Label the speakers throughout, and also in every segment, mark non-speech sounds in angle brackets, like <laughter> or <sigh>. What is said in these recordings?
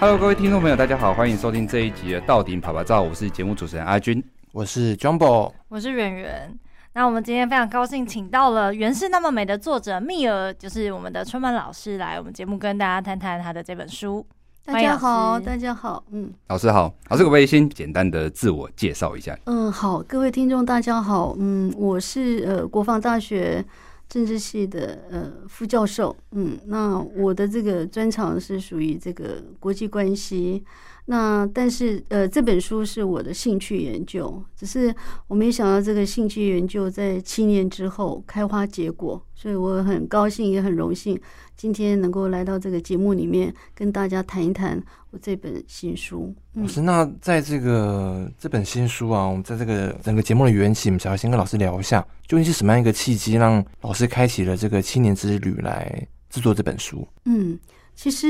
Speaker 1: Hello，各位听众朋友，大家好，欢迎收听这一集的《到顶啪啪照》，我是节目主持人阿军，
Speaker 2: 我是 Jumbo，
Speaker 3: 我是圆圆。那我们今天非常高兴，请到了《原是那么美》的作者蜜儿，就是我们的春曼老师，来我们节目跟大家谈谈他的这本书。
Speaker 4: 大家好，大家好，嗯，
Speaker 1: 老师好，老师可不可以先简单的自我介绍一下？
Speaker 4: 嗯，好，各位听众大家好，嗯，我是呃国防大学。政治系的呃副教授，嗯，那我的这个专长是属于这个国际关系，那但是呃这本书是我的兴趣研究，只是我没想到这个兴趣研究在七年之后开花结果，所以我很高兴也很荣幸。今天能够来到这个节目里面，跟大家谈一谈我这本新书。
Speaker 2: 老师，那在这个这本新书啊，我们在这个整个节目的缘起，我们想要先跟老师聊一下，究竟是什么样一个契机，让老师开启了这个七年之旅来制作这本书？
Speaker 4: 嗯，其实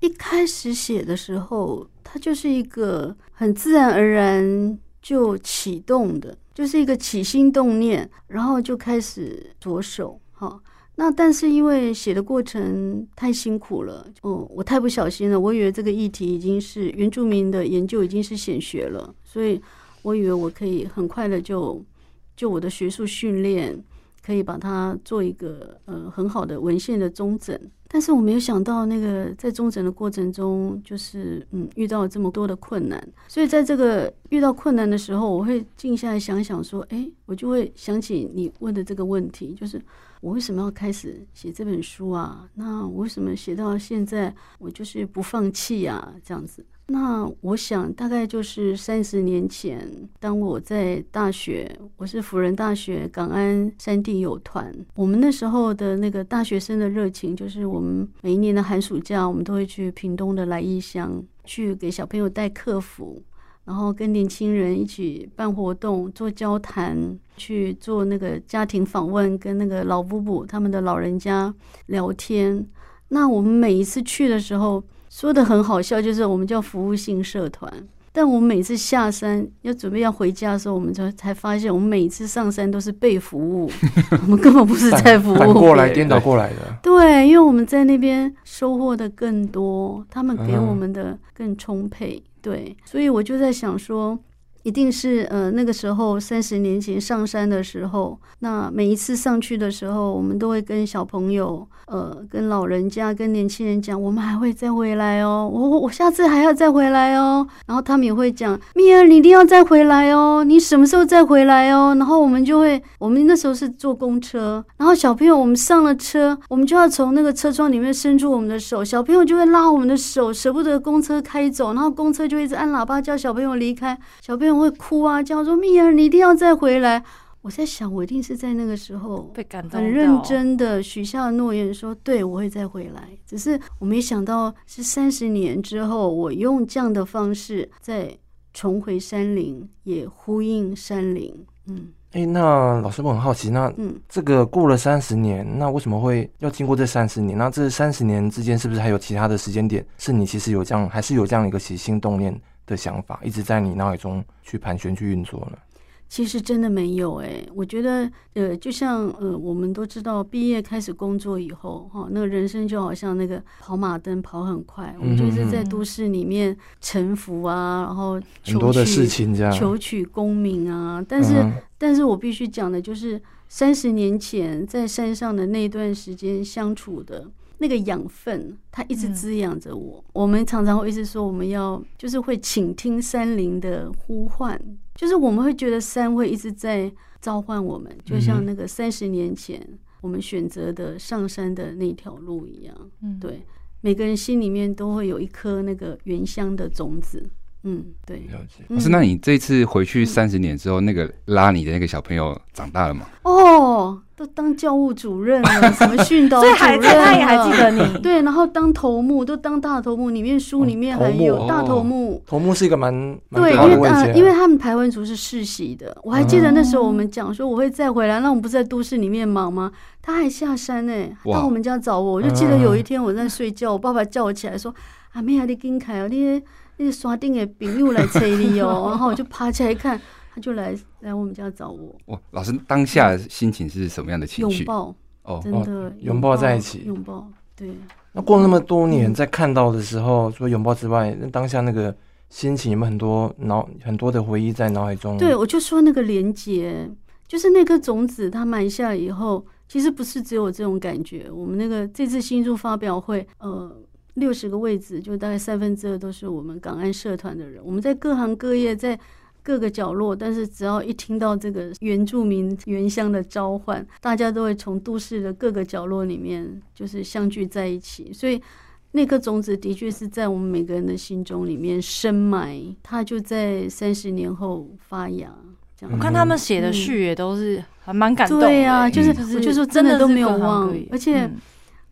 Speaker 4: 一开始写的时候，它就是一个很自然而然就启动的，就是一个起心动念，然后就开始着手，哈。那但是因为写的过程太辛苦了，哦，我太不小心了。我以为这个议题已经是原住民的研究，已经是显学了，所以我以为我可以很快的就就我的学术训练，可以把它做一个呃很好的文献的综整。但是我没有想到，那个在中诊的过程中，就是嗯遇到这么多的困难。所以在这个遇到困难的时候，我会静下来想想说，哎，我就会想起你问的这个问题，就是。我为什么要开始写这本书啊？那我为什么写到现在，我就是不放弃呀？这样子。那我想大概就是三十年前，当我在大学，我是辅仁大学港安山地友团，我们那时候的那个大学生的热情，就是我们每一年的寒暑假，我们都会去屏东的来义乡，去给小朋友带课辅。然后跟年轻人一起办活动、做交谈、去做那个家庭访问，跟那个老夫妇他们的老人家聊天。那我们每一次去的时候，说的很好笑，就是我们叫服务性社团。但我们每次下山要准备要回家的时候，我们才才发现，我们每次上山都是被服务，<laughs> 我们根本不是在服务。
Speaker 2: 反过来颠倒过来的。
Speaker 4: 对，因为我们在那边收获的更多，他们给我们的更充沛。对，所以我就在想说，一定是呃那个时候三十年前上山的时候，那每一次上去的时候，我们都会跟小朋友、呃跟老人家、跟年轻人讲，我们还会再回来哦，我我下次还要再回来哦。然后他们也会讲，蜜儿你一定要再回来哦，你什么时候再回来哦？然后我们就会，我们那时候是坐公车，然后小朋友我们上了车，我们就要从那个车窗里面伸出我们的手，小朋友就会拉我们的手，舍不得公车开走，然后公车就一直按喇叭叫小朋友离开，小朋友。会哭啊，叫说蜜儿，你一定要再回来。我在想，我一定是在那个时候被感动，很认真的许下诺言，说对我会再回来。只是我没想到是三十年之后，我用这样的方式再重回山林，也呼应山林。嗯，
Speaker 2: 哎，那老师我很好奇，那嗯，这个过了三十年，那为什么会要经过这三十年？那这三十年之间，是不是还有其他的时间点，是你其实有这样，还是有这样一个起心动念？的想法一直在你脑海中去盘旋、去运作了。
Speaker 4: 其实真的没有哎，我觉得呃，就像呃，我们都知道，毕业开始工作以后，哈，那个人生就好像那个跑马灯跑很快，我们就是在都市里面沉浮啊，然后
Speaker 2: 很多的事情这样，
Speaker 4: 求取功名啊。但是，但是我必须讲的就是，三十年前在山上的那段时间相处的。那个养分，它一直滋养着我。嗯。我们常常会一直说，我们要就是会倾听山林的呼唤，就是我们会觉得山会一直在召唤我们，就像那个三十年前我们选择的上山的那条路一样。嗯，对，每个人心里面都会有一颗那个原乡的种子。嗯，对。
Speaker 1: 了解。不是，那你这次回去三十年之后，那个拉你的那个小朋友长大了吗？
Speaker 4: 哦。都当教务主任了，什么训导主任，<laughs>
Speaker 3: 他也还记得你。<laughs>
Speaker 4: 对，然后当头目，都当大头目。里面书里面还有大头目。
Speaker 2: 头目是一个蛮
Speaker 4: 对，因为呃，因为他们排湾族是世袭的。我还记得那时候我们讲说我会再回来，那我们不是在都市里面忙吗？他还下山呢，到我们家找我。我就记得有一天我在睡觉，我爸爸叫我起来说：“阿，妹啊，你跟开哦，你那个刷顶的朋友来催你哦。<laughs> ”然后我就爬起来看，他。就来来我们家找我。
Speaker 1: 哇，老师当下心情是什么样的情绪？
Speaker 4: 拥抱
Speaker 1: 哦，
Speaker 4: 真的
Speaker 2: 拥抱在一起，
Speaker 4: 拥抱。对。
Speaker 2: 那过了那么多年，在看到的时候，除了拥抱之外，那当下那个心情有没有很多脑很多的回忆在脑海中？
Speaker 4: 对，我就说那个连接，就是那颗种子它埋下以后，其实不是只有这种感觉。我们那个这次新书发表会，呃，六十个位置，就大概三分之二都是我们港岸社团的人，我们在各行各业在。各个角落，但是只要一听到这个原住民原乡的召唤，大家都会从都市的各个角落里面就是相聚在一起。所以那颗种子的确是在我们每个人的心中里面深埋，它就在三十年后发芽。这样，
Speaker 3: 我看他们写的序也都是还蛮感动的。
Speaker 4: 对呀，就是我就说真的都没有忘，而且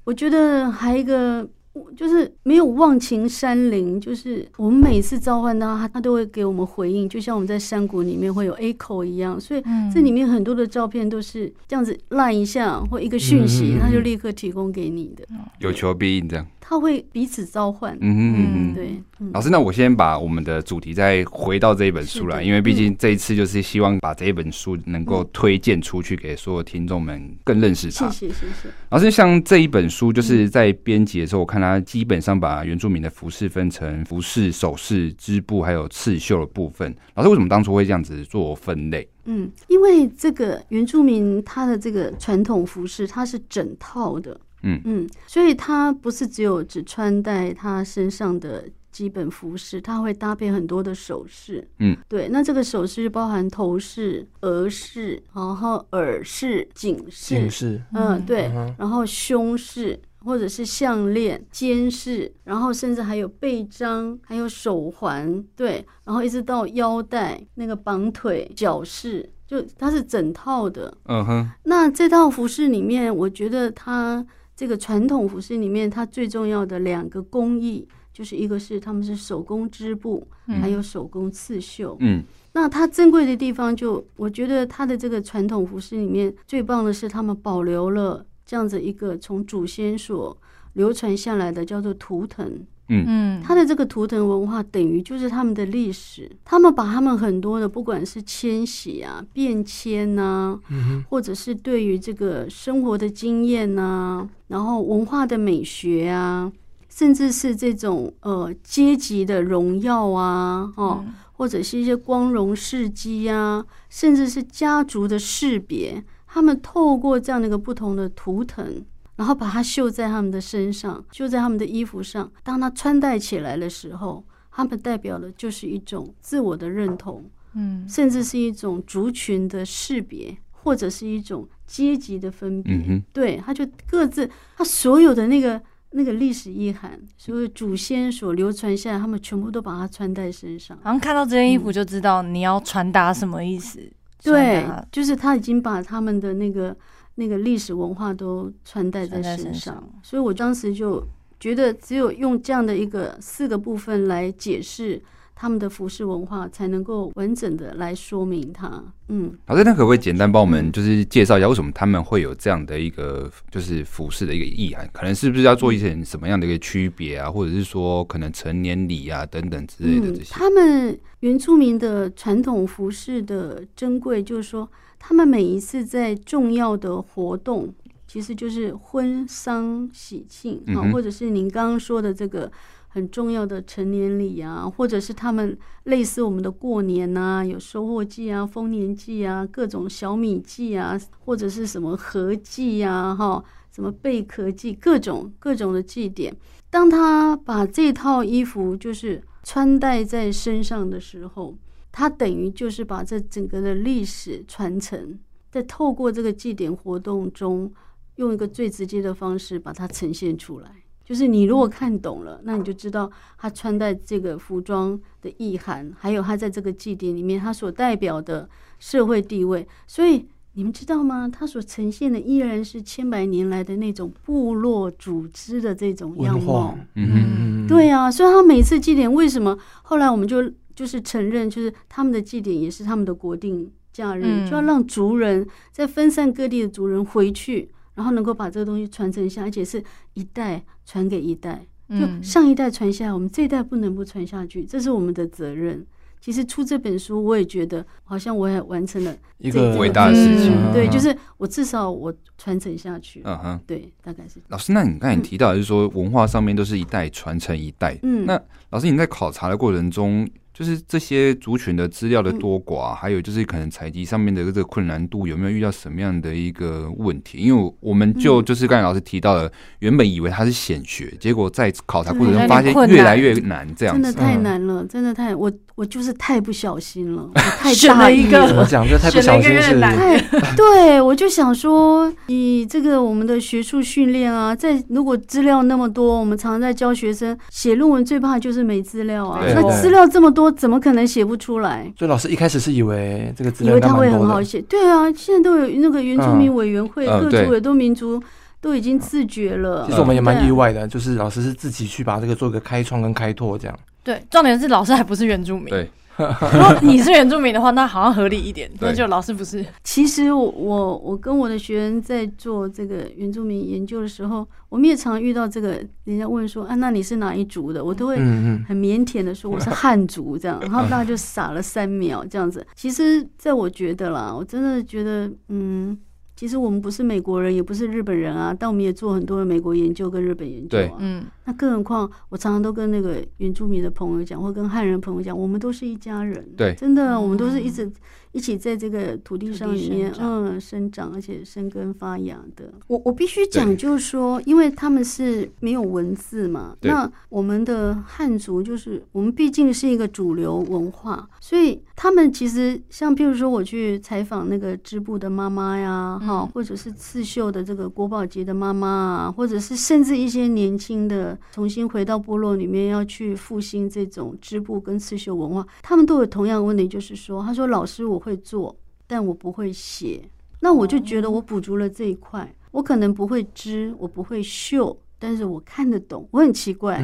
Speaker 4: 我觉得还有一个。就是没有忘情山林，就是我们每次召唤他，他都会给我们回应，就像我们在山谷里面会有 echo 一样。所以这里面很多的照片都是这样子烂一下或一个讯息，他就立刻提供给你的，
Speaker 1: 有求必应这样。
Speaker 4: 他会彼此召唤。嗯
Speaker 1: 嗯嗯嗯，
Speaker 4: 对。
Speaker 1: 老师，那我先把我们的主题再回到这一本书来，因为毕竟这一次就是希望把这一本书能够推荐出去，给所有听众们更认识它。
Speaker 4: 谢谢谢谢。
Speaker 1: 老师，像这一本书，就是在编辑的时候，我看他基本上把原住民的服饰分成服饰、首饰、织布还有刺绣的部分。老师为什么当初会这样子做分类？
Speaker 4: 嗯，因为这个原住民他的这个传统服饰，它是整套的。嗯嗯，所以他不是只有只穿戴他身上的基本服饰，他会搭配很多的首饰。嗯，对，那这个首饰包含头饰、额饰，然后耳饰、颈饰。
Speaker 2: 颈饰，
Speaker 4: 嗯，对，然后胸饰或者是项链、肩饰，然后甚至还有背章，还有手环，对，然后一直到腰带、那个绑腿、脚饰，就它是整套的。嗯哼，那这套服饰里面，我觉得它。这个传统服饰里面，它最重要的两个工艺，就是一个是他们是手工织布，还有手工刺绣。嗯，那它珍贵的地方，就我觉得它的这个传统服饰里面最棒的是，他们保留了这样子一个从祖先所流传下来的叫做图腾。嗯。嗯，它的这个图腾文化等于就是他们的历史，他们把他们很多的不管是迁徙啊、变迁呐、啊，或者是对于这个生活的经验呐、啊，然后文化的美学啊，甚至是这种呃阶级的荣耀啊，哦，或者是一些光荣事迹啊，甚至是家族的识别，他们透过这样的一个不同的图腾。然后把它绣在他们的身上，绣在他们的衣服上。当他穿戴起来的时候，他们代表的就是一种自我的认同，嗯，甚至是一种族群的识别，或者是一种阶级的分别。对，他就各自他所有的那个那个历史意涵，所有祖先所流传下来，他们全部都把它穿在身上。
Speaker 3: 然后看到这件衣服就知道你要传达什么意思。
Speaker 4: 嗯、对，就是他已经把他们的那个。那个历史文化都穿戴在身上，所以我当时就觉得，只有用这样的一个四个部分来解释他们的服饰文化，才能够完整的来说明它。嗯，
Speaker 1: 好的，那可不可以简单帮我们就是介绍一下，为什么他们会有这样的一个就是服饰的一个意涵？可能是不是要做一些什么样的一个区别啊，或者是说可能成年礼啊等等之类的这些？
Speaker 4: 嗯，他们原住民的传统服饰的珍贵，就是说。他们每一次在重要的活动，其实就是婚丧喜庆啊，或者是您刚刚说的这个很重要的成年礼啊，或者是他们类似我们的过年呐，有收获季啊、丰年季啊、各种小米季啊，或者是什么合祭呀、哈，什么贝壳祭，各种各种的祭典。当他把这套衣服就是穿戴在身上的时候。它等于就是把这整个的历史传承，在透过这个祭典活动中，用一个最直接的方式把它呈现出来。就是你如果看懂了，那你就知道他穿戴这个服装的意涵，还有他在这个祭典里面他所代表的社会地位。所以你们知道吗？他所呈现的依然是千百年来的那种部落组织的这种样貌。嗯，对啊。所以他每次祭典为什么后来我们就。就是承认，就是他们的祭典也是他们的国定假日，嗯、就要让族人在分散各地的族人回去，然后能够把这个东西传承下，而且是一代传给一代，就上一代传下来，我们这一代不能不传下去，这是我们的责任。其实出这本书，我也觉得好像我也完成了
Speaker 2: 一个
Speaker 1: 伟大的事情。
Speaker 4: 嗯、对，就是我至少我传承下去。
Speaker 1: 嗯哼，
Speaker 4: 对，大概是。
Speaker 1: 老师，那你刚才提到就是说文化上面都是一代传承一代。嗯，那老师你在考察的过程中。就是这些族群的资料的多寡，还有就是可能采集上面的这个困难度，有没有遇到什么样的一个问题？因为我们就就是刚才老师提到的，原本以为它是显学，结果在考察过程中发现越来越难，这样
Speaker 4: 真的太难了，真的太我我就是太不小心了，<laughs> 我太大意了。
Speaker 2: 我讲这太不小心是
Speaker 4: 太 <laughs> 对，我就想说，以这个我们的学术训练啊，在如果资料那么多，我们常常在教学生写论文，最怕就是没资料啊。那资料这么多。我怎么可能写不出来？
Speaker 2: 所以老师一开始是以为这个资料
Speaker 4: 以为他会很好写。对啊，现在都有那个原住民委员会，各族、委都民族都已经自觉了。
Speaker 2: 其实我们也蛮意外的，就是老师是自己去把这个做个开创跟开拓这样。
Speaker 3: 对，重点是老师还不是原住民。
Speaker 1: 对。
Speaker 3: 如果你是原住民的话，那好像合理一点。那就老师不是。
Speaker 4: 其实我我我跟我的学员在做这个原住民研究的时候，我们也常遇到这个，人家问说啊，那你是哪一族的？我都会很腼腆的说我是 <laughs> 汉族这样，然后大家就傻了三秒这样子。其实，在我觉得啦，我真的觉得，嗯。其实我们不是美国人，也不是日本人啊，但我们也做很多的美国研究跟日本研究啊。嗯，那更何况我常常都跟那个原住民的朋友讲，或跟汉人朋友讲，我们都是一家人。
Speaker 1: 对，
Speaker 4: 真的，我们都是一直。一起在这个土地上里面，嗯，生长而且生根发芽的。我我必须讲，就是说，因为他们是没有文字嘛，那我们的汉族就是我们毕竟是一个主流文化，所以他们其实像譬如说，我去采访那个织布的妈妈呀，哈，或者是刺绣的这个国宝级的妈妈啊，或者是甚至一些年轻的重新回到部落里面要去复兴这种织布跟刺绣文化，他们都有同样问题，就是说，他说老师我。会做，但我不会写。那我就觉得我补足了这一块。我可能不会织，我不会绣，但是我看得懂。我很奇怪。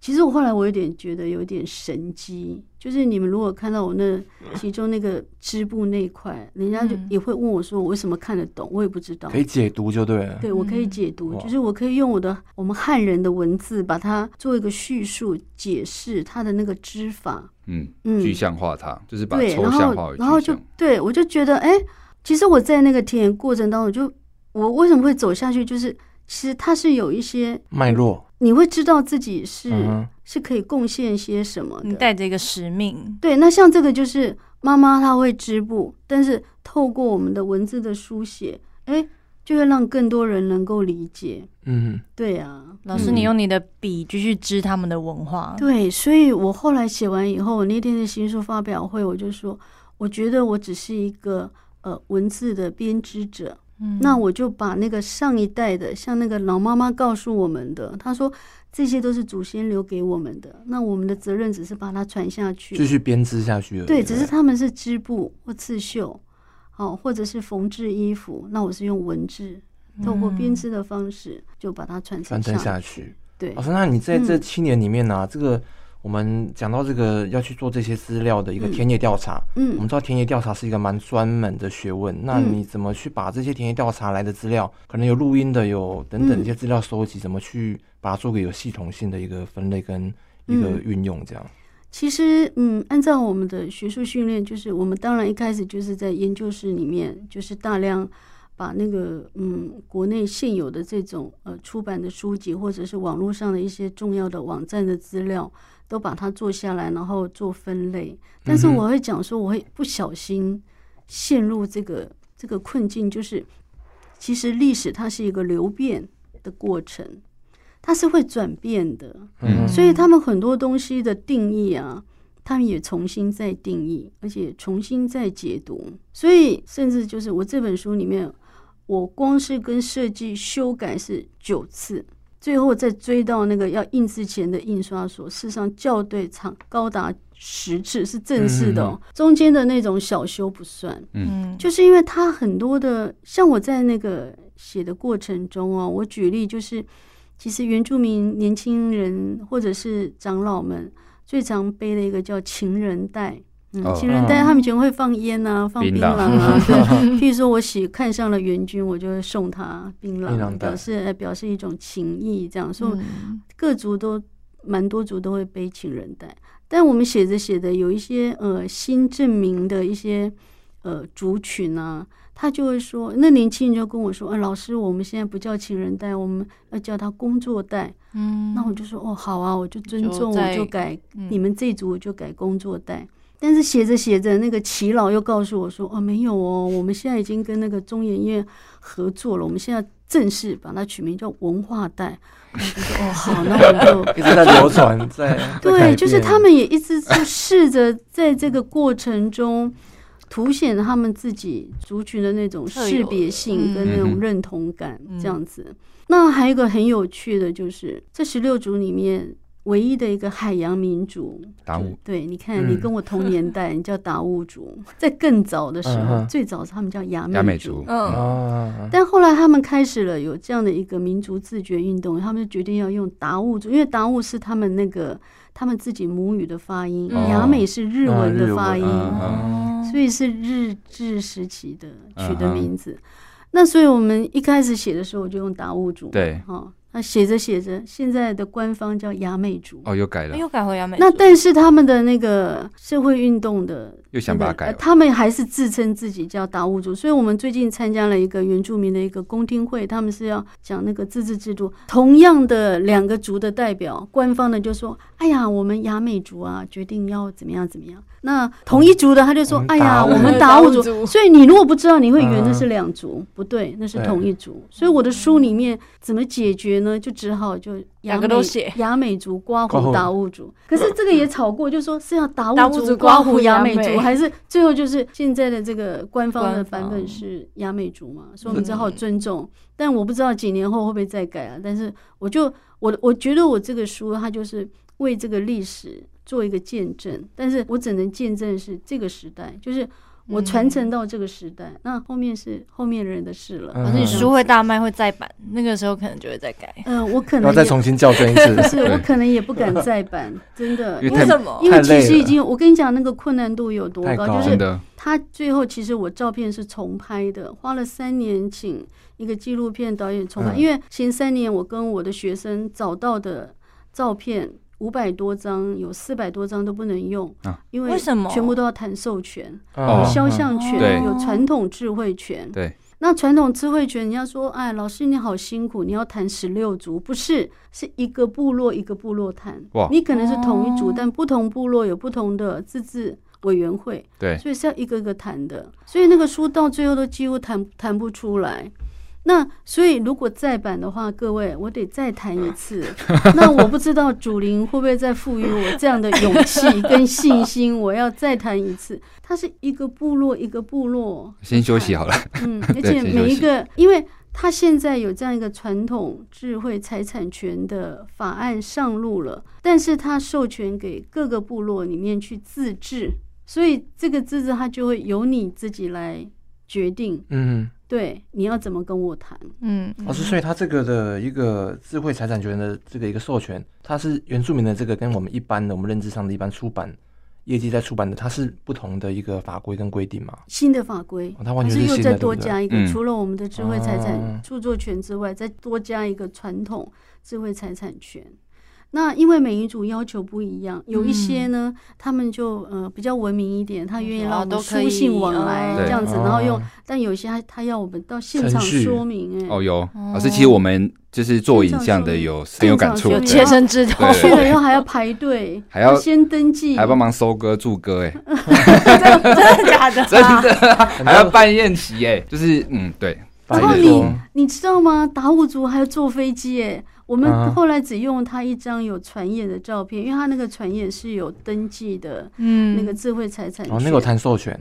Speaker 4: 其实我后来我有点觉得有点神机，就是你们如果看到我那其中那个织布那一块，人家就也会问我说我为什么看得懂，我也不知道。
Speaker 2: 可以解读就对了。
Speaker 4: 对，我可以解读，就是我可以用我的我们汉人的文字把它做一个叙述解释它的那个织法。
Speaker 1: 嗯嗯，具象化它，就是把抽象化。
Speaker 4: 然后就对我就觉得，哎，其实我在那个田野过程当中，就我为什么会走下去，就是其实它是有一些
Speaker 2: 脉络，
Speaker 4: 你会知道自己是、嗯、是可以贡献些什么的，
Speaker 3: 你带着一个使命。
Speaker 4: 对，那像这个就是妈妈她会织布，但是透过我们的文字的书写，哎。就会让更多人能够理解。嗯，对啊，
Speaker 3: 老师，你用你的笔继续织他们的文化。
Speaker 4: 对，所以我后来写完以后，我那天的新书发表会，我就说，我觉得我只是一个呃文字的编织者。嗯，那我就把那个上一代的，像那个老妈妈告诉我们的，她说这些都是祖先留给我们的，那我们的责任只是把它传下去，
Speaker 2: 继续编织下去。
Speaker 4: 对，只是他们是织布或刺绣。哦，或者是缝制衣服，那我是用文字，透过编织的方式就把它传承
Speaker 2: 下去。对，老师，
Speaker 4: 哦，
Speaker 2: 那你在这七年里面呢，啊，嗯，这个我们讲到这个要去做这些资料的一个田野调查，嗯，我们知道田野调查是一个蛮专门的学问，那你怎么去把这些田野调查来的资料，可能有录音的，有等等一些资料收集，怎么去把它做个有系统性的一个分类跟一个运用，这样？
Speaker 4: 其实，嗯，按照我们的学术训练，就是我们当然一开始就是在研究室里面，就是大量把那个，嗯，国内现有的这种呃出版的书籍，或者是网络上的一些重要的网站的资料，都把它做下来，然后做分类。但是我会讲说，我会不小心陷入这个这个困境，就是其实历史它是一个流变的过程。它是会转变的，嗯，所以他们很多东西的定义啊，他们也重新再定义，而且重新再解读。所以，甚至就是我这本书里面，我光是跟设计修改是九次，最后再追到那个要印之前的印刷所，事实上校对长高达十次，是正式的哦，中间的那种小修不算。嗯，就是因为他很多的，像我在那个写的过程中哦，我举例就是。其实原住民年轻人或者是长老们最常背的一个叫情人袋，嗯，情人带他们以前会放烟啊，放槟榔啊，对。<laughs> 譬如说我喜看上了元君，我就会送他槟榔，表示表示一种情谊，这样。所以各族都蛮多族都会背情人带，但我们写着写着，有一些呃新证明的一些呃族群啊，他就会说，那年轻人就跟我说，啊，老师，我们现在不叫情人带，我们要叫他工作带。嗯，那我就说，哦，好啊，我就尊重，就我就改、嗯、你们这组，我就改工作带。但是写着写着，那个齐老又告诉我说：“哦，没有哦，我们现在已经跟那个中研院合作了，我们现在正式把它取名叫文化带。”我就说：“哦，好，那我们就 <laughs>
Speaker 2: 一直在流传，在
Speaker 4: 对，就是他们也一直就试着在这个过程中凸显他们自己族群的那种识别性跟那种认同感，这样子。那还有一个很有趣的就是这十六族里面。”唯一的一个海洋民族，
Speaker 1: 达悟。
Speaker 4: 对，你看，你跟我同年代，<laughs> 你叫达悟族。在更早的时候，最早他们叫雅美族。嗯，但后来他们开始了有这样的一个民族自觉运动，他们就决定要用达悟族，因为达悟是他们那个他们自己母语的发音，雅美是日文的发音，所以是日治时期的取的名字。那所以我们一开始写的时候，我就用达悟族。
Speaker 1: 对，
Speaker 4: 哈。那写着写着，现在的官方叫雅美族
Speaker 1: 哦，又改了，
Speaker 3: 又改回雅美族。
Speaker 4: 那但是他们的那个社会运动的、那个，
Speaker 1: 又想把它改、呃，
Speaker 4: 他们还是自称自己叫达悟族。所以我们最近参加了一个原住民的一个公听会，他们是要讲那个自治制度。同样的两个族的代表，官方的就说：“哎呀，我们雅美族啊，决定要怎么样怎么样。”那同一族的他就说：“哎呀，我们达悟族。”所以你如果不知道，你会以为那是两族，不对，那是同一族。所以我的书里面怎么解决呢？就只好就
Speaker 3: 两个都写
Speaker 4: 雅美族刮胡达悟族。可是这个也吵过，就说是要达悟族刮胡雅美族，还是最后就是现在的这个官方的版本是雅美族嘛？所以我们只好尊重。但我不知道几年后会不会再改啊？但是我就我我觉得我这个书它就是为这个历史。做一个见证，但是我只能见证是这个时代，就是我传承到这个时代，嗯、那后面是后面人的事了。
Speaker 3: 反正你书会大卖，会再版，那个时候可能就会再改。
Speaker 4: 嗯、呃，我可能要
Speaker 2: 再重新校正一次。
Speaker 4: 不是，我可能也不敢再版，真的。
Speaker 3: 为什么？
Speaker 4: 因为其实已经，我跟你讲那个困难度有多高，高就是他最后其实我照片是重拍的，花了三年请一个纪录片导演重拍，嗯、因为前三年我跟我的学生找到的照片。五百多张，有四百多张都不能用，因为什么？全部都要谈授权，有肖像权，有传统智慧权。
Speaker 1: 对，
Speaker 4: 那传统智慧权，人家说，哎，老师你好辛苦，你要谈十六族，不是，是一个部落一个部落谈。你可能是同一族，但不同部落有不同的自治委员会。
Speaker 1: 对，
Speaker 4: 所以是要一个个谈的，所以那个书到最后都几乎谈谈不出来。那所以，如果再版的话，各位，我得再谈一次。<laughs> 那我不知道主灵会不会再赋予我这样的勇气跟信心，我要再谈一次。它是一个部落一个部落，
Speaker 1: 先休息好了。
Speaker 4: 嗯，<laughs> 而且每一个，因为他现在有这样一个传统智慧财产权的法案上路了，但是他授权给各个部落里面去自治，所以这个自治他就会由你自己来决定。嗯。对，你要怎么跟我谈？嗯，
Speaker 2: 老师，所以他这个的一个智慧财产权的这个一个授权，它是原住民的这个跟我们一般的我们认知上的一般出版业绩在出版的，它是不同的一个法规跟规定嘛？
Speaker 4: 新的法规，
Speaker 2: 它完全
Speaker 4: 是又再多加一个，除了我们的智慧财产著作权之外，再多加一个传统智慧财产权。那因为每一组要求不一样，有一些呢，他们就呃比较文明一点，他愿意让我们书信往来这样子，然后用。但有些他他要我们到现场说明，哎，
Speaker 1: 哦有，老师其实我们就是做影像的有很有感触，有
Speaker 3: 切身之痛，
Speaker 4: 去了以后还要排队，还要先登记，
Speaker 1: 还帮忙收歌祝歌，哎，<laughs>
Speaker 3: 真的假的？<laughs>
Speaker 1: 真的，还要办宴席，哎，就是嗯对。
Speaker 4: 然后你你知道吗？达悟族还要坐飞机，哎。我们后来只用他一张有传页的照片，因为他那个传页是有登记的，嗯，那个智慧财产权，
Speaker 2: 哦，那个谈授权，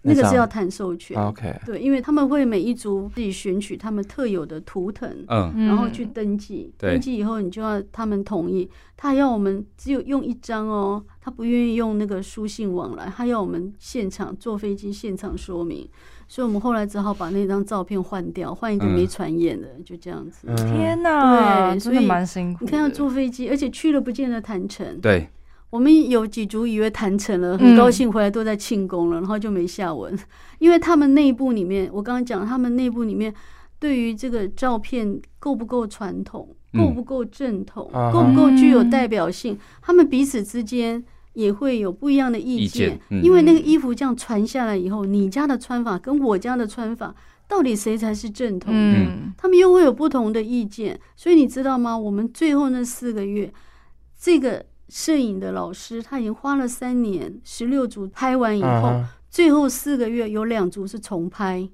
Speaker 4: 那个是要谈授权
Speaker 2: ，OK，
Speaker 4: 对，因为他们会每一族自己选取他们特有的图腾，嗯，然后去登记，登记以后你就要他们同意，他要我们只有用一张哦，他不愿意用那个书信往来，他要我们现场坐飞机现场说明。所以我们后来只好把那张照片换掉，换一个没传眼的，就这样子。
Speaker 3: 天哪，对，所以蛮辛苦。
Speaker 4: 你看要坐飞机，而且去了不见得谈成。
Speaker 1: 对，
Speaker 4: 我们有几组以为谈成了，很高兴回来都在庆功了，然后就没下文。因为他们内部里面，我刚刚讲他们内部里面对于这个照片够不够传统，够不够正统，
Speaker 2: 嗯、
Speaker 4: 够不够具有代表性，他们彼此之间也会有不一样的意见。
Speaker 1: 意见嗯、
Speaker 4: 因为那个衣服这样传下来以后，你家的穿法跟我家的穿法，到底谁才是正统的？
Speaker 3: 嗯，
Speaker 4: 他们又会有不同的意见。所以你知道吗？我们最后那四个月，这个摄影的老师他已经花了三年，十六组拍完以后。
Speaker 2: 嗯
Speaker 4: 最后四个月有两组是重拍，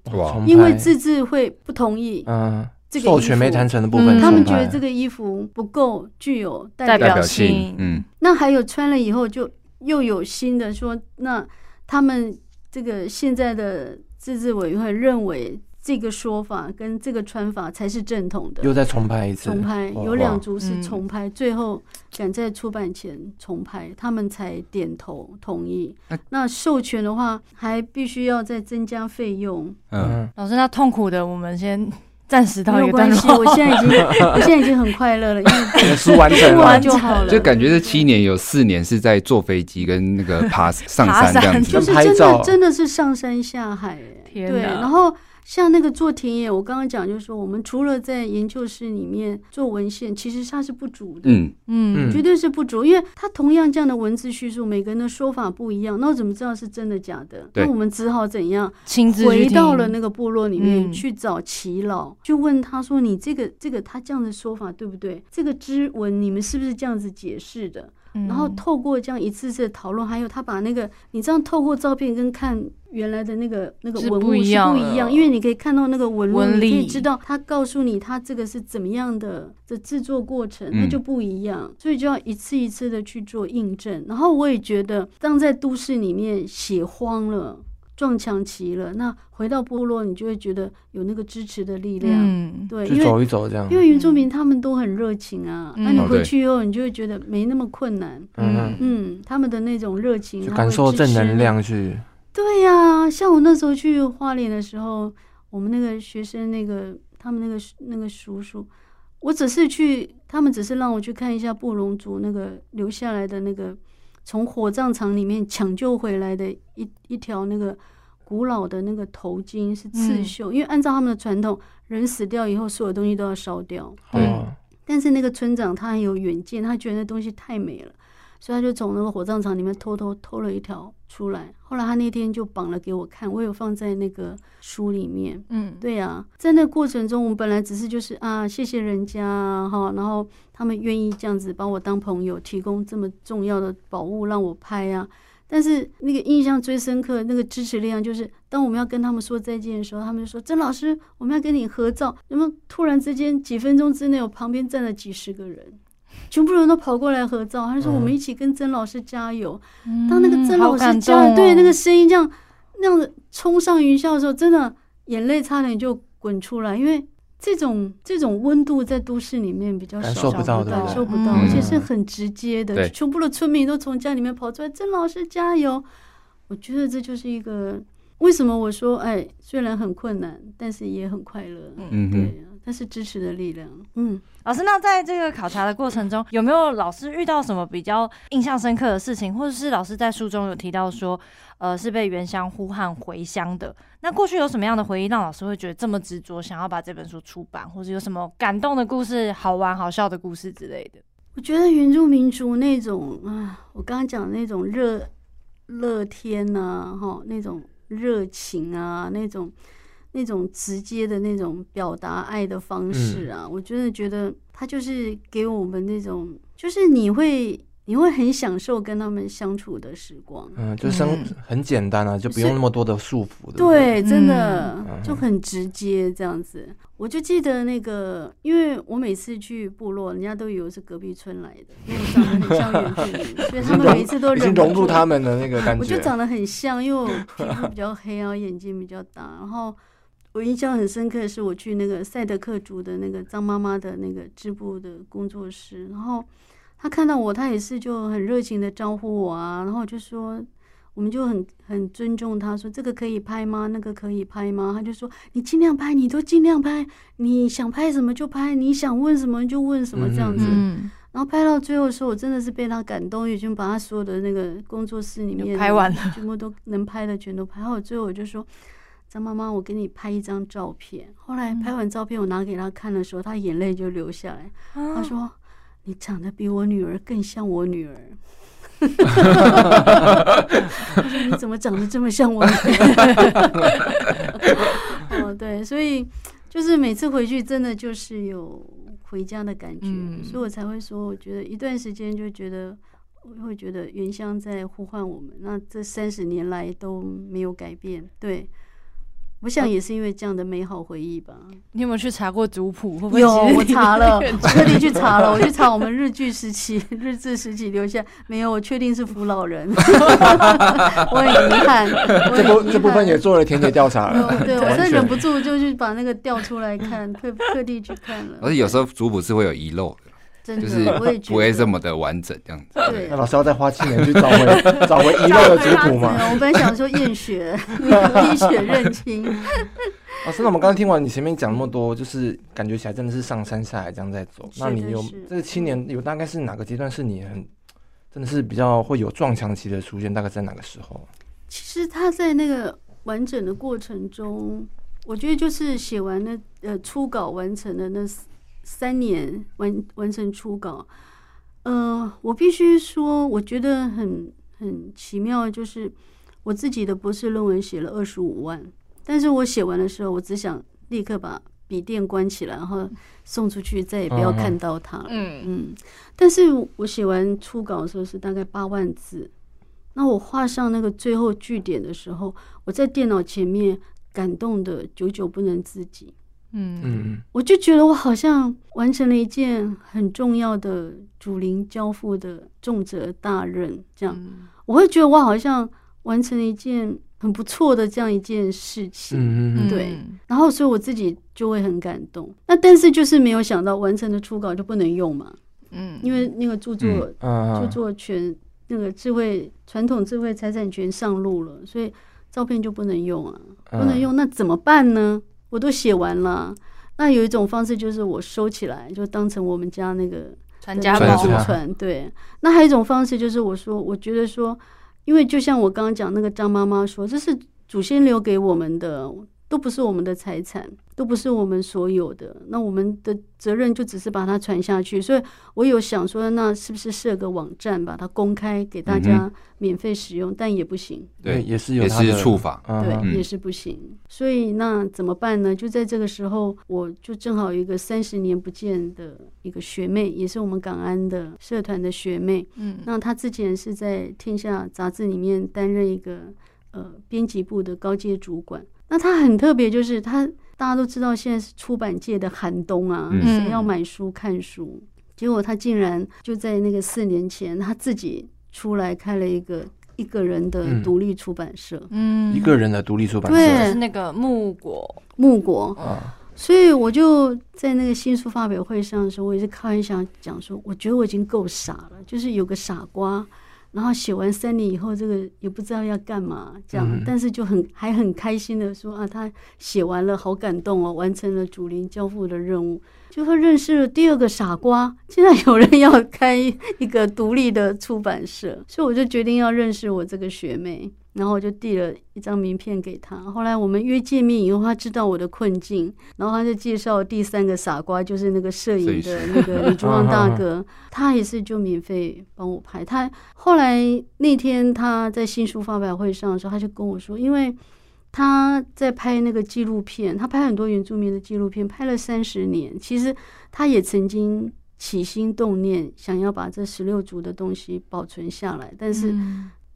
Speaker 4: 因为自治会不同意，嗯，这个
Speaker 2: 授权没谈成的部分，
Speaker 4: 他们觉得这个衣服不够具有代表性，
Speaker 1: 嗯，
Speaker 4: 那还有穿了以后就又有新的说，那他们这个现在的自治委员会认为。这个说法跟这个穿法才是正统的，
Speaker 2: 又再重拍一次。
Speaker 4: 重拍有两组是重拍，最后赶在出版前重拍，他们才点头同意。那授权的话，还必须要再增加费用。
Speaker 1: 嗯，
Speaker 3: 老师，那痛苦的我们先暂时到一个
Speaker 4: 没有关系，我现在已经，<laughs> 我现在已经很快乐了，因为 <laughs>
Speaker 2: 书完成
Speaker 4: 完 <laughs> 就好了。
Speaker 1: 就感觉这七年有四年是在坐飞机跟那个爬上山这样子，
Speaker 4: 就是真的真的是上山下海，对，然后。像那个做田野，我刚刚讲就是说，我们除了在研究室里面做文献，其实它是不足的，
Speaker 1: 嗯
Speaker 3: 嗯，
Speaker 4: 绝对是不足，因为它同样这样的文字叙述，每个人的说法不一样，那我怎么知道是真的假的？那我们只好怎样？
Speaker 3: 亲自
Speaker 4: 回到了那个部落里面去找耆老，
Speaker 3: 嗯、
Speaker 4: 就问他说：“你这个这个他这样的说法对不对？这个支文你们是不是这样子解释的？”然后透过这样一次次的讨论，还有他把那个你这样透过照片跟看原来的那个那个文物是不一样，因为你可以看到那个纹路，你可以知道他告诉你他这个是怎么样的的制作过程，那就不一样，所以就要一次一次的去做印证。然后我也觉得，当在都市里面写荒了。撞墙期了，那回到部落，你就会觉得有那个支持的力量。
Speaker 3: 嗯，
Speaker 4: 对，
Speaker 2: 就走一走这样。
Speaker 4: 因为原住民他们都很热情啊，那、嗯、你回去以后，你就会觉得没那么困难。
Speaker 2: 嗯
Speaker 4: 嗯，他们的那种热情，
Speaker 2: 就感受正能量去。
Speaker 4: 对呀、啊，像我那时候去花莲的时候，我们那个学生，那个他们那个那个叔叔，我只是去，他们只是让我去看一下布隆族那个留下来的那个。从火葬场里面抢救回来的一一条那个古老的那个头巾是刺绣，嗯、因为按照他们的传统，人死掉以后，所有东西都要烧掉。
Speaker 2: 对。
Speaker 4: 但是那个村长他很有远见，他觉得那东西太美了，所以他就从那个火葬场里面偷偷偷了一条出来。后来他那天就绑了给我看，我有放在那个书里面。嗯，对呀、啊，在那个过程中，我们本来只是就是啊，谢谢人家哈，然后他们愿意这样子把我当朋友，提供这么重要的宝物让我拍啊。但是那个印象最深刻，那个支持力量就是，当我们要跟他们说再见的时候，他们就说：“曾老师，我们要跟你合照。”那么突然之间，几分钟之内，我旁边站了几十个人。全部人都跑过来合照，他说：“我们一起跟曾老师加油。嗯”当那个曾老师加油，嗯哦、对那个声音这样那样子冲上云霄的时候，真的眼泪差点就滚出来，因为这种这种温度在都市里面比较少，
Speaker 2: 感受不到，
Speaker 4: 感受不到，
Speaker 2: 嗯、
Speaker 4: 而且是很直接的。
Speaker 1: 对
Speaker 4: 全部的村民都从家里面跑出来，曾老师加油！我觉得这就是一个为什么我说，哎，虽然很困难，但是也很快乐。嗯，对。那是支持的力量。嗯，
Speaker 3: 老师，那在这个考察的过程中，有没有老师遇到什么比较印象深刻的事情，或者是老师在书中有提到说，呃，是被原乡呼喊回乡的？那过去有什么样的回忆，让老师会觉得这么执着，想要把这本书出版，或者有什么感动的故事、好玩好笑的故事之类的？
Speaker 4: 我觉得原住民族那种啊，我刚刚讲的那种热乐天呐、啊，哈，那种热情啊，那种。那种直接的那种表达爱的方式啊，嗯、我真的觉得他就是给我们那种，就是你会你会很享受跟他们相处的时光。
Speaker 2: 嗯，就生很简单啊，嗯、就不用那么多的束
Speaker 4: 缚。对，对，真的、嗯、就很直接这样子。我就记得那个，因为我每次去部落，人家都以为是隔壁村来的，因为我长得很像原住民，所以他们每一次都忍不住
Speaker 2: 融入他们的那个感觉。
Speaker 4: 我就长得很像，因为我皮肤比较黑啊，眼睛比较大，然后。我印象很深刻的是，我去那个赛德克族的那个张妈妈的那个织布的工作室，然后他看到我，他也是就很热情的招呼我啊，然后就说，我们就很很尊重他，说这个可以拍吗？那个可以拍吗？他就说你尽量拍，你都尽量拍，你想拍什么就拍，你想问什么就问什么这样子。
Speaker 3: 嗯，
Speaker 4: 然后拍到最后的时候，我真的是被他感动，已经把他所有的那个工作室里面
Speaker 3: 拍完了，
Speaker 4: 全部都能拍的全都拍好。最后我就说。张妈妈，我给你拍一张照片。后来拍完照片，我拿给她看的时候，她眼泪就流下来。她说：“你长得比我女儿更像我女儿。<laughs> ”他说：“你怎么长得这么像我女儿？” <laughs> 哦，对，所以就是每次回去，真的就是有回家的感觉，嗯、所以我才会说，我觉得一段时间就觉得。我会觉得原乡在呼唤我们，那这三十年来都没有改变。对，我想也是因为这样的美好回忆吧。
Speaker 3: 你有没有去查过族谱？
Speaker 4: 会会有，我查了，<laughs> 我特地去查了，我去查我们日剧时期、<laughs> 日治时期留下没有，我确定是扶老人。<laughs> 我很遗憾，
Speaker 2: 这部这部分也做了田野调查了。
Speaker 4: 对，我真的忍不住就去把那个调出来看，特特地去看了。
Speaker 1: 而且有时候族谱是会有遗漏的。就是不会这么的完整这样子。
Speaker 4: 对，
Speaker 2: 那老师要再花七年去找回 <laughs> 找回遗漏的族谱吗？
Speaker 4: 我本来想说验血，医血认亲。<laughs>
Speaker 2: 老师，那我们刚刚听完你前面讲那么多，就是感觉起来真的是上山下海这样在走。那你有这七年有大概是哪个阶段是你很真的是比较会有撞墙期的出现？大概在哪个时候？
Speaker 4: 其实他在那个完整的过程中，我觉得就是写完那呃初稿完成的那。三年完完成初稿，呃，我必须说，我觉得很很奇妙，就是我自己的博士论文写了二十五万，但是我写完的时候，我只想立刻把笔电关起来，然后送出去，再也不要看到它了。嗯嗯，但是我写完初稿的时候是大概八万字，那我画上那个最后句点的时候，我在电脑前面感动的久久不能自己。嗯。嗯，我就觉得我好像完成了一件很重要的主灵交付的重责大任，这样，我会觉得我好像完成了一件很不错的这样一件事情，嗯对，然后所以我自己就会很感动。那但是就是没有想到完成的初稿就不能用嘛，嗯，因为那个著作著作权那个智慧传统智慧财产权上路了，所以照片就不能用啊，不能用，那怎么办呢？我都写完了，那有一种方式就是我收起来，就当成我们家那个
Speaker 3: 传家宝
Speaker 4: 传。对，那还有一种方式就是我说，我觉得说，因为就像我刚刚讲那个张妈妈说，这是祖先留给我们的。都不是我们的财产，都不是我们所有的。那我们的责任就只是把它传下去。所以我有想说，那是不是设个网站，把它公开给大家免费使用？嗯、但也不行。
Speaker 1: 对，
Speaker 2: 也是有
Speaker 1: 也是处罚。
Speaker 4: 对，嗯、也是不行。所以那怎么办呢？就在这个时候，我就正好有一个三十年不见的一个学妹，也是我们港安的社团的学妹。嗯，那她之前是在天下杂志里面担任一个呃编辑部的高阶主管。那他很特别，就是他大家都知道现在是出版界的寒冬啊，谁、嗯、要买书看书？结果他竟然就在那个四年前，他自己出来开了一个一个人的独立出版社，
Speaker 2: 嗯，一个人的独立出版社，
Speaker 4: 对，
Speaker 3: 是那个木果
Speaker 4: 木果啊。所以我就在那个新书发表会上的时候，我也是开玩笑讲说，我觉得我已经够傻了，就是有个傻瓜。然后写完三年以后，这个也不知道要干嘛，这样，嗯、但是就很还很开心的说啊，他写完了，好感动哦，完成了祖林交付的任务，就他认识了第二个傻瓜，竟然有人要开一个独立的出版社，所以我就决定要认识我这个学妹。然后我就递了一张名片给他。后来我们约见面以后，他知道我的困境，然后他就介绍第三个傻瓜，就是那个摄影的那个李竹旺大哥，他也是就免费帮我拍。他后来那天他在新书发表会上的时候，他就跟我说，因为他在拍那个纪录片，他拍很多原住民的纪录片，拍了三十年。其实他也曾经起心动念，想要把这十六族的东西保存下来，但是。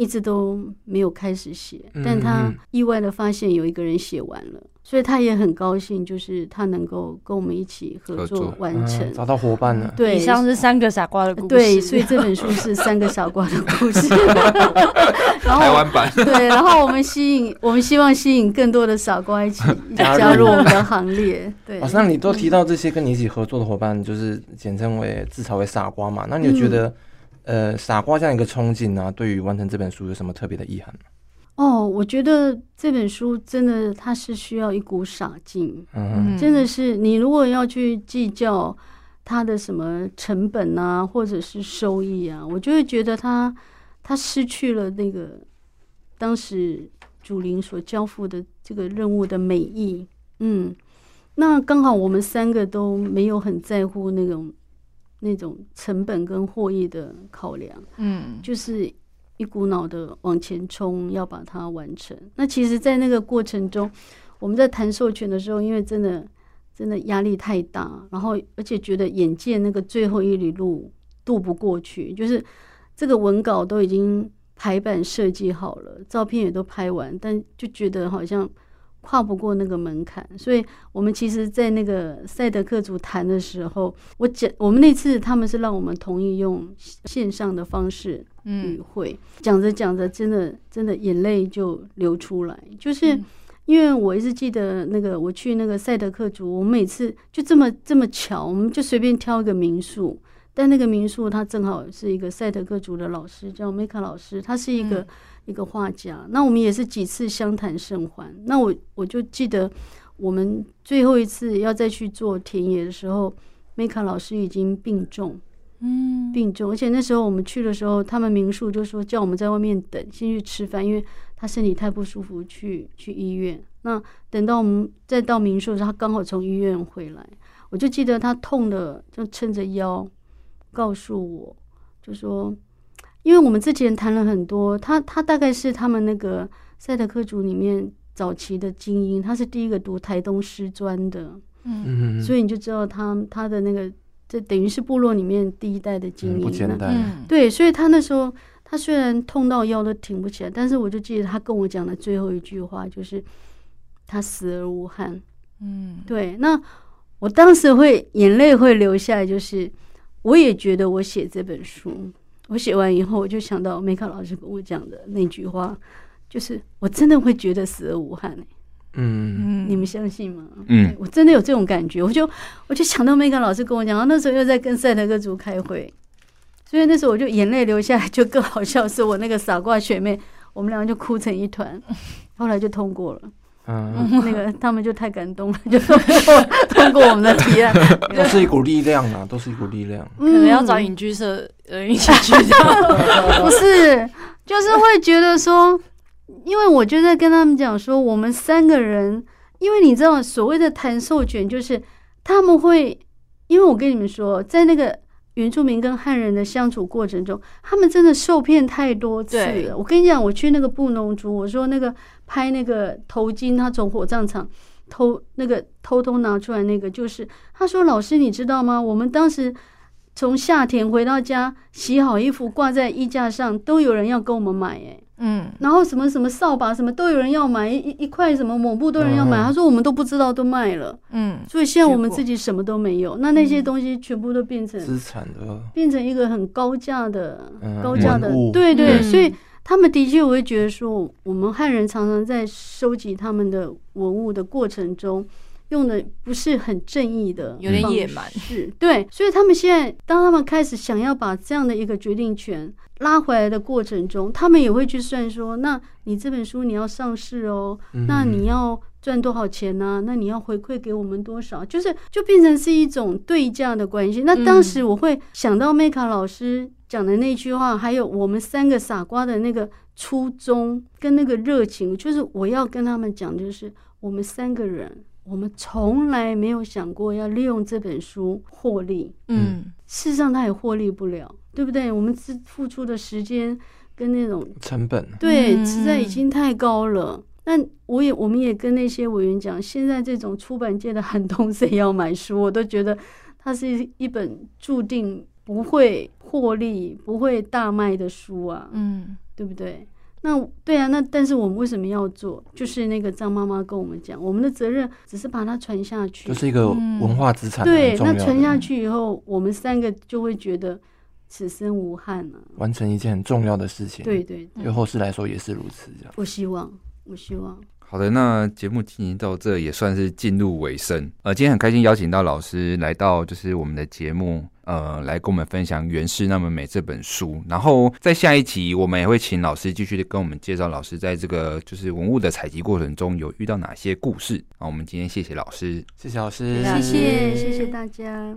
Speaker 4: 一直都没有开始写，但他意外的发现有一个人写完了，嗯、所以他也很高兴，就是他能够跟我们一起合作完成，
Speaker 2: 嗯、找到伙伴了。
Speaker 4: 对，
Speaker 3: 以上是三个傻瓜的故事。
Speaker 4: 对，所以这本书是三个傻瓜的故事。<laughs> 然后
Speaker 1: 台湾版。
Speaker 4: 对，然后我们吸引，我们希望吸引更多的傻瓜一起 <laughs> 加入我们的行列。对，
Speaker 2: 好像你都提到这些跟你一起合作的伙伴，就是简称为自嘲为傻瓜嘛？那你有觉得？嗯呃，傻瓜这样一个憧憬呢、啊，对于完成这本书有什么特别的意涵？
Speaker 4: 哦，我觉得这本书真的它是需要一股傻劲，嗯，真的是你如果要去计较它的什么成本啊，或者是收益啊，我就会觉得它它失去了那个当时主灵所交付的这个任务的美意。嗯，那刚好我们三个都没有很在乎那种那种成本跟获益的考量，
Speaker 3: 嗯，
Speaker 4: 就是一股脑的往前冲，要把它完成。那其实，在那个过程中，我们在谈授权的时候，因为真的真的压力太大，然后而且觉得眼见那个最后一里路渡不过去，就是这个文稿都已经。排版设计好了，照片也都拍完，但就觉得好像跨不过那个门槛，所以我们其实，在那个赛德克族谈的时候，我讲我们那次他们是让我们同意用线上的方式与会，讲着讲着，真的真的眼泪就流出来，就是因为我一直记得那个我去那个赛德克族，我们每次就这么这么巧，我们就随便挑一个民宿。但那个民宿，他正好是一个赛德克族的老师，叫梅卡老师，他是一个、嗯、一个画家。那我们也是几次相谈甚欢。那我我就记得，我们最后一次要再去做田野的时候，梅卡老师已经病重，嗯，病重。而且那时候我们去的时候，他们民宿就说叫我们在外面等，先去吃饭，因为他身体太不舒服，去去医院。那等到我们再到民宿的时候，他刚好从医院回来，我就记得他痛的就撑着腰。告诉我，就说，因为我们之前谈了很多，他他大概是他们那个赛德克族里面早期的精英，他是第一个读台东师专的，嗯，所以你就知道他他的那个，这等于是部落里面第一代的精英，
Speaker 2: 不简单，
Speaker 4: 对，所以他那时候他虽然痛到腰都挺不起来，但是我就记得他跟我讲的最后一句话就是他死而无憾，嗯，对，那我当时会眼泪会流下来，就是。我也觉得，我写这本书，我写完以后，我就想到梅卡老师跟我讲的那句话，就是我真的会觉得死而无憾。嗯，你们相信吗？嗯，我真的有这种感觉，我就我就想到梅卡老师跟我讲，然后那时候又在跟赛德克族开会，所以那时候我就眼泪流下来，就更好笑，是我那个傻瓜学妹，我们两个就哭成一团，后来就通过了。嗯，那个 <laughs> 他们就太感动了，<laughs> 就通过通过我们的提案，<laughs>
Speaker 2: 都是一股力量啊，都是一股力量。
Speaker 3: 可能要找影剧社呃一起去，
Speaker 4: 不是，就是会觉得说，因为我就在跟他们讲说，我们三个人，因为你知道所谓的谈授权，就是他们会，因为我跟你们说，在那个。原住民跟汉人的相处过程中，他们真的受骗太多次了。我跟你讲，我去那个布农族，我说那个拍那个头巾，他从火葬场偷那个偷偷拿出来那个，就是他说：“老师，你知道吗？我们当时从夏天回到家，洗好衣服挂在衣架上，都有人要跟我们买。”哎。嗯，然后什么什么扫把什么都有人要买，一一块什么抹布都有人要买。他说我们都不知道都卖了，嗯，所以现在我们自己什么都没有。那那些东西全部都变成
Speaker 2: 资产的，
Speaker 4: 变成一个很高价的高价的，对对。所以他们的确我会觉得说，我们汉人常常在收集他们的文物的过程中，用的不是很正义的，
Speaker 3: 有点野蛮，
Speaker 4: 是对。所以他们现在当他们开始想要把这样的一个决定权。拉回来的过程中，他们也会去算说：那你这本书你要上市哦，那你要赚多少钱呢？那你要回馈给我们多少？就是就变成是一种对价的关系。那当时我会想到梅卡老师讲的那句话，还有我们三个傻瓜的那个初衷跟那个热情，就是我要跟他们讲，就是我们三个人，我们从来没有想过要利用这本书获利。嗯，事实上他也获利不了。对不对？我们付付出的时间跟那种
Speaker 2: 成本，
Speaker 4: 对，实在已经太高了。那我也，我们也跟那些委员讲，现在这种出版界的寒冬，谁要买书？我都觉得它是一本注定不会获利、不会大卖的书啊。嗯，对不对？那对啊，那但是我们为什么要做？就是那个张妈妈跟我们讲，我们的责任只是把它传下去，
Speaker 2: 就是一个文化资产。
Speaker 4: 对，那传下去以后，我们三个就会觉得。此生无憾啊！
Speaker 2: 完成一件很重要的事情，
Speaker 4: 对对，对，
Speaker 2: 对后世来说也是如此。这样，
Speaker 4: 我希望，我希望。
Speaker 1: 好的，那节目进行到这也算是进入尾声。呃，今天很开心邀请到老师来到，就是我们的节目，呃，来跟我们分享《原是那么美》这本书。然后在下一集，我们也会请老师继续跟我们介绍老师在这个就是文物的采集过程中有遇到哪些故事。好，我们今天谢谢老师，
Speaker 2: 谢谢老师，
Speaker 4: 谢谢，谢谢大家。